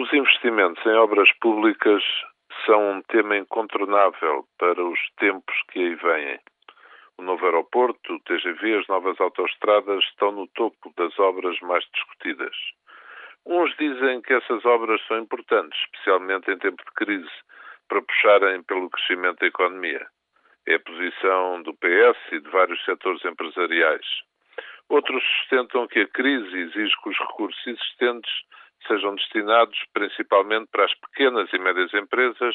Os investimentos em obras públicas são um tema incontornável para os tempos que aí vêm. O novo aeroporto, o TGV, as novas autoestradas estão no topo das obras mais discutidas. Uns dizem que essas obras são importantes, especialmente em tempo de crise, para puxarem pelo crescimento da economia. É a posição do PS e de vários setores empresariais. Outros sustentam que a crise exige que os recursos existentes sejam destinados principalmente para as pequenas e médias empresas,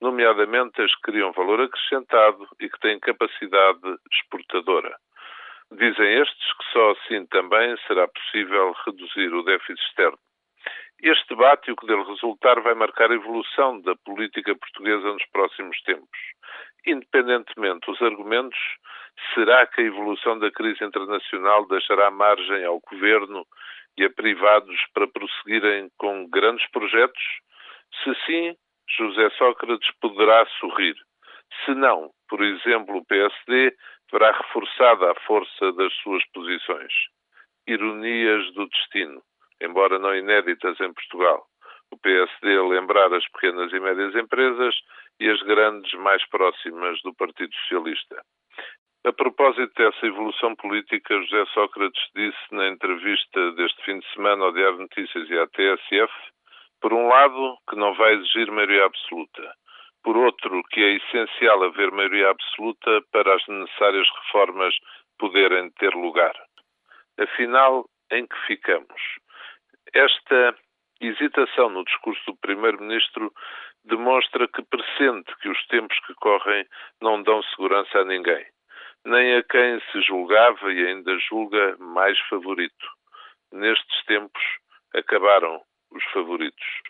nomeadamente as que criam valor acrescentado e que têm capacidade exportadora. Dizem estes que só assim também será possível reduzir o déficit externo. Este debate e o que dele resultar vai marcar a evolução da política portuguesa nos próximos tempos. Independentemente dos argumentos, será que a evolução da crise internacional deixará margem ao governo e a privados para prosseguirem com grandes projetos? Se sim, José Sócrates poderá sorrir. Se não, por exemplo, o PSD verá reforçada a força das suas posições. Ironias do destino, embora não inéditas em Portugal. O PSD lembrar as pequenas e médias empresas e as grandes mais próximas do Partido Socialista. A propósito dessa evolução política, José Sócrates disse na entrevista deste fim de semana ao Diário Notícias e à TSF, por um lado, que não vai exigir maioria absoluta. Por outro, que é essencial haver maioria absoluta para as necessárias reformas poderem ter lugar. Afinal, em que ficamos? Esta hesitação no discurso do Primeiro-Ministro demonstra que pressente que os tempos que correm não dão segurança a ninguém nem a quem se julgava e ainda julga mais favorito. Nestes tempos acabaram os favoritos.